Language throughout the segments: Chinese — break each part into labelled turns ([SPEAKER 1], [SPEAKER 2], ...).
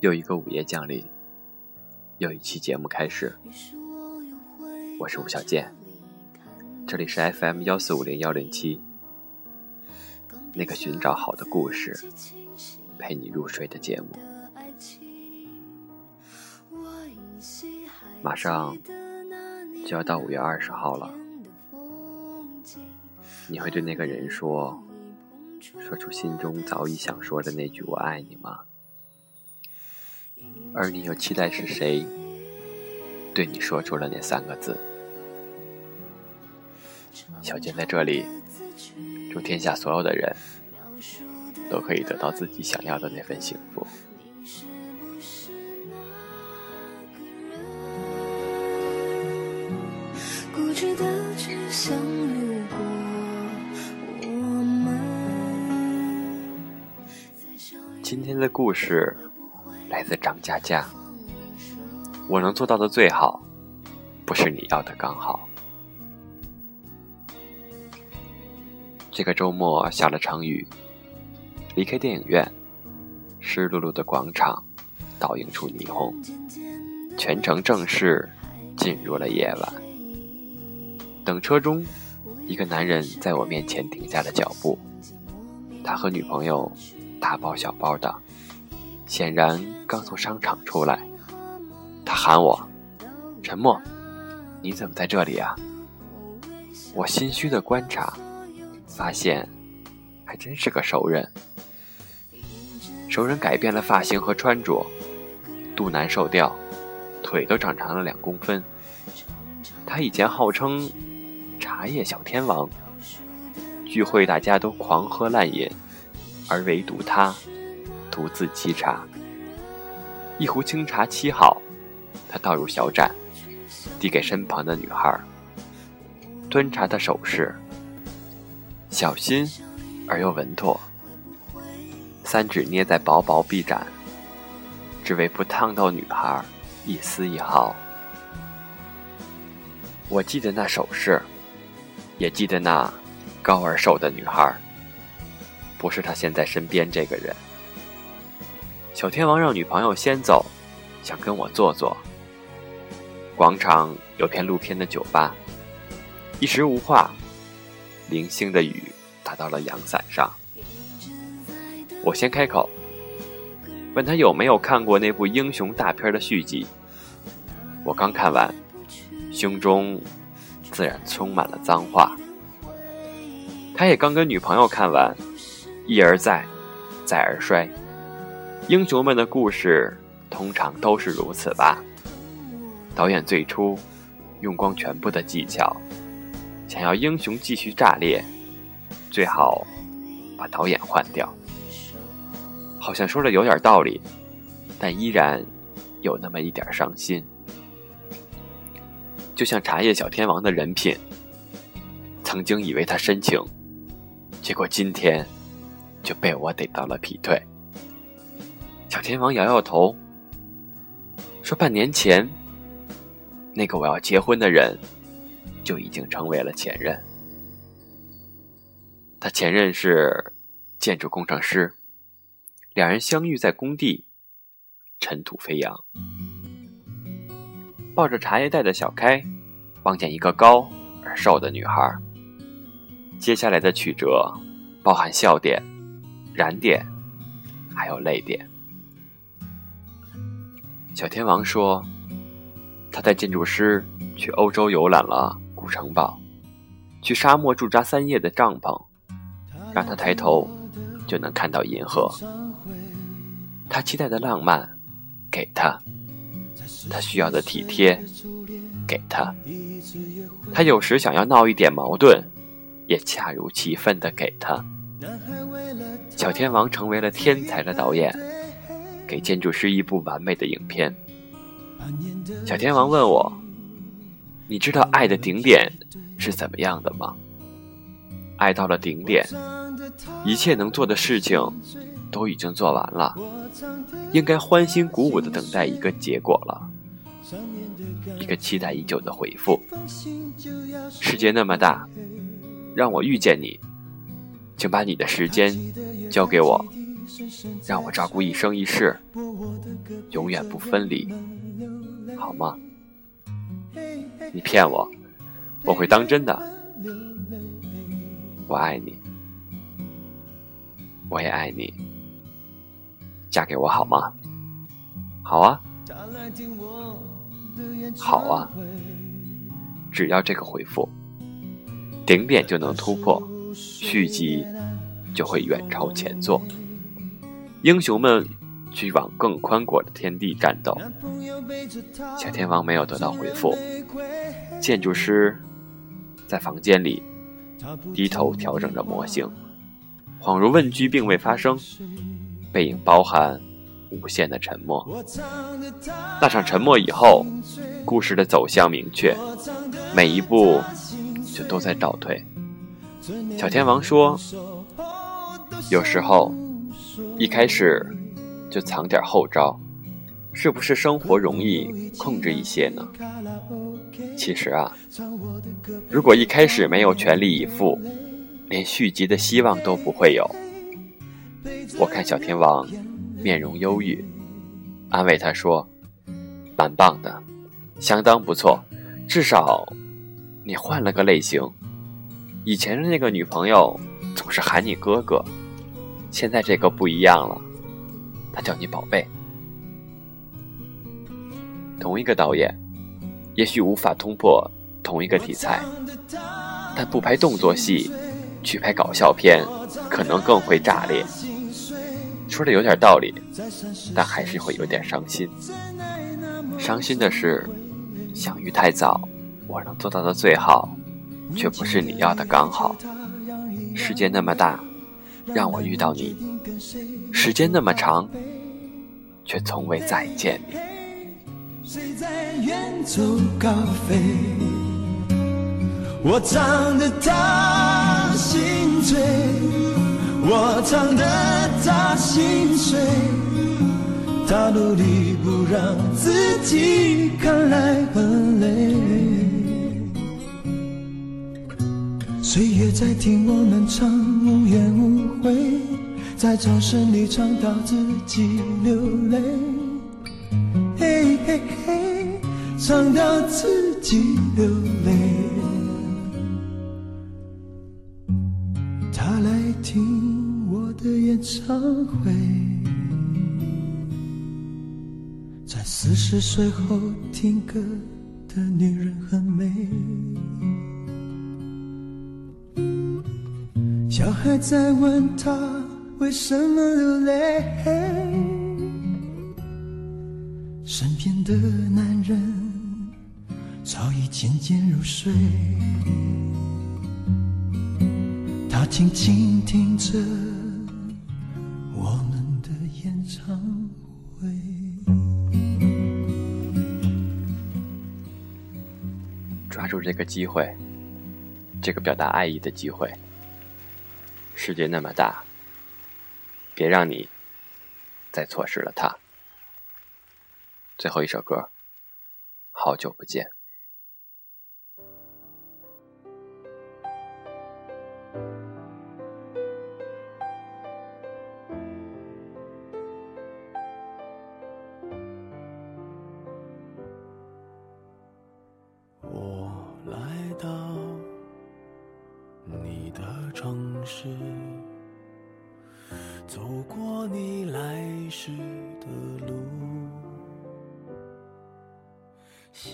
[SPEAKER 1] 又一个午夜降临，又一期节目开始。我是吴小健，这里是 FM 幺四五零幺零七，那个寻找好的故事陪你入睡的节目。马上就要到五月二十号了，你会对那个人说，说出心中早已想说的那句“我爱你”吗？而你又期待是谁对你说出了那三个字？小健在这里，祝天下所有的人都可以得到自己想要的那份幸福。今天的故事。来自张佳佳，我能做到的最好，不是你要的刚好。这个周末下了场雨，离开电影院，湿漉漉的广场倒映出霓虹，全程正式进入了夜晚。等车中，一个男人在我面前停下了脚步，他和女朋友大包小包的。显然刚从商场出来，他喊我：“沉默，你怎么在这里啊？”我心虚的观察，发现还真是个熟人。熟人改变了发型和穿着，肚腩瘦掉，腿都长长了两公分。他以前号称茶叶小天王，聚会大家都狂喝烂饮，而唯独他。独自沏茶，一壶清茶沏好，他倒入小盏，递给身旁的女孩。端茶的手势小心而又稳妥，三指捏在薄薄臂盏，只为不烫到女孩一丝一毫。我记得那手势，也记得那高而瘦的女孩，不是他现在身边这个人。小天王让女朋友先走，想跟我坐坐。广场有片露天的酒吧，一时无话。零星的雨打到了阳伞上。我先开口，问他有没有看过那部英雄大片的续集。我刚看完，胸中自然充满了脏话。他也刚跟女朋友看完，一而再，再而衰。英雄们的故事通常都是如此吧。导演最初用光全部的技巧，想要英雄继续炸裂，最好把导演换掉。好像说的有点道理，但依然有那么一点伤心。就像茶叶小天王的人品，曾经以为他深情，结果今天就被我逮到了劈腿。小天王摇摇头，说：“半年前，那个我要结婚的人，就已经成为了前任。他前任是建筑工程师，两人相遇在工地，尘土飞扬。抱着茶叶袋的小开，望见一个高而瘦的女孩。接下来的曲折，包含笑点、燃点，还有泪点。”小天王说：“他带建筑师去欧洲游览了古城堡，去沙漠驻扎三夜的帐篷，让他抬头就能看到银河。他期待的浪漫，给他；他需要的体贴，给他；他有时想要闹一点矛盾，也恰如其分的给他。小天王成为了天才的导演。”给建筑师一部完美的影片。小天王问我：“你知道爱的顶点是怎么样的吗？爱到了顶点，一切能做的事情都已经做完了，应该欢欣鼓舞的等待一个结果了，一个期待已久的回复。世界那么大，让我遇见你，请把你的时间交给我。”让我照顾一生一世，永远不分离，好吗？你骗我，我会当真的。我爱你，我也爱你，嫁给我好吗？好啊，好啊，只要这个回复，顶点就能突破，续集就会远超前作，英雄们去往更宽广的天地战斗。小天王没有得到回复，建筑师在房间里低头调整着模型，恍如问句并未发生，背影包含。无限的沉默，那场沉默以后，故事的走向明确，每一步就都在倒退。小天王说：“有时候一开始就藏点后招，是不是生活容易控制一些呢？”其实啊，如果一开始没有全力以赴，连续集的希望都不会有。我看小天王。面容忧郁，安慰他说：“蛮棒的，相当不错，至少你换了个类型。以前的那个女朋友总是喊你哥哥，现在这个不一样了，他叫你宝贝。同一个导演，也许无法突破同一个题材，但不拍动作戏，去拍搞笑片，可能更会炸裂。”说的有点道理，但还是会有点伤心。伤心的是，相遇太早，我能做到的最好，却不是你要的刚好。世界那么大，让我遇到你；时间那么长，却从未再见你。我唱得他心醉。我唱得他心碎，他努力不让自己看来很累。岁月在听我们唱无怨无悔，在掌声里唱到自己流泪，嘿嘿嘿，唱到自己流泪。他来听我。的演唱会，在四十岁后听歌的女人很美。小孩在问他为什么流泪，身边的男人早已渐渐入睡，他静静听着我们的演唱会。抓住这个机会，这个表达爱意的机会。世界那么大，别让你再错失了它。最后一首歌，好久不见。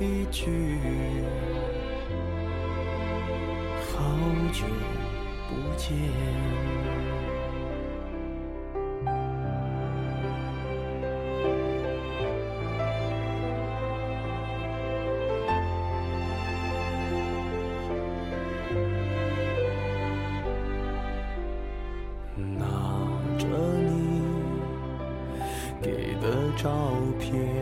[SPEAKER 2] 一句，好久。不见。拿着你给的照片，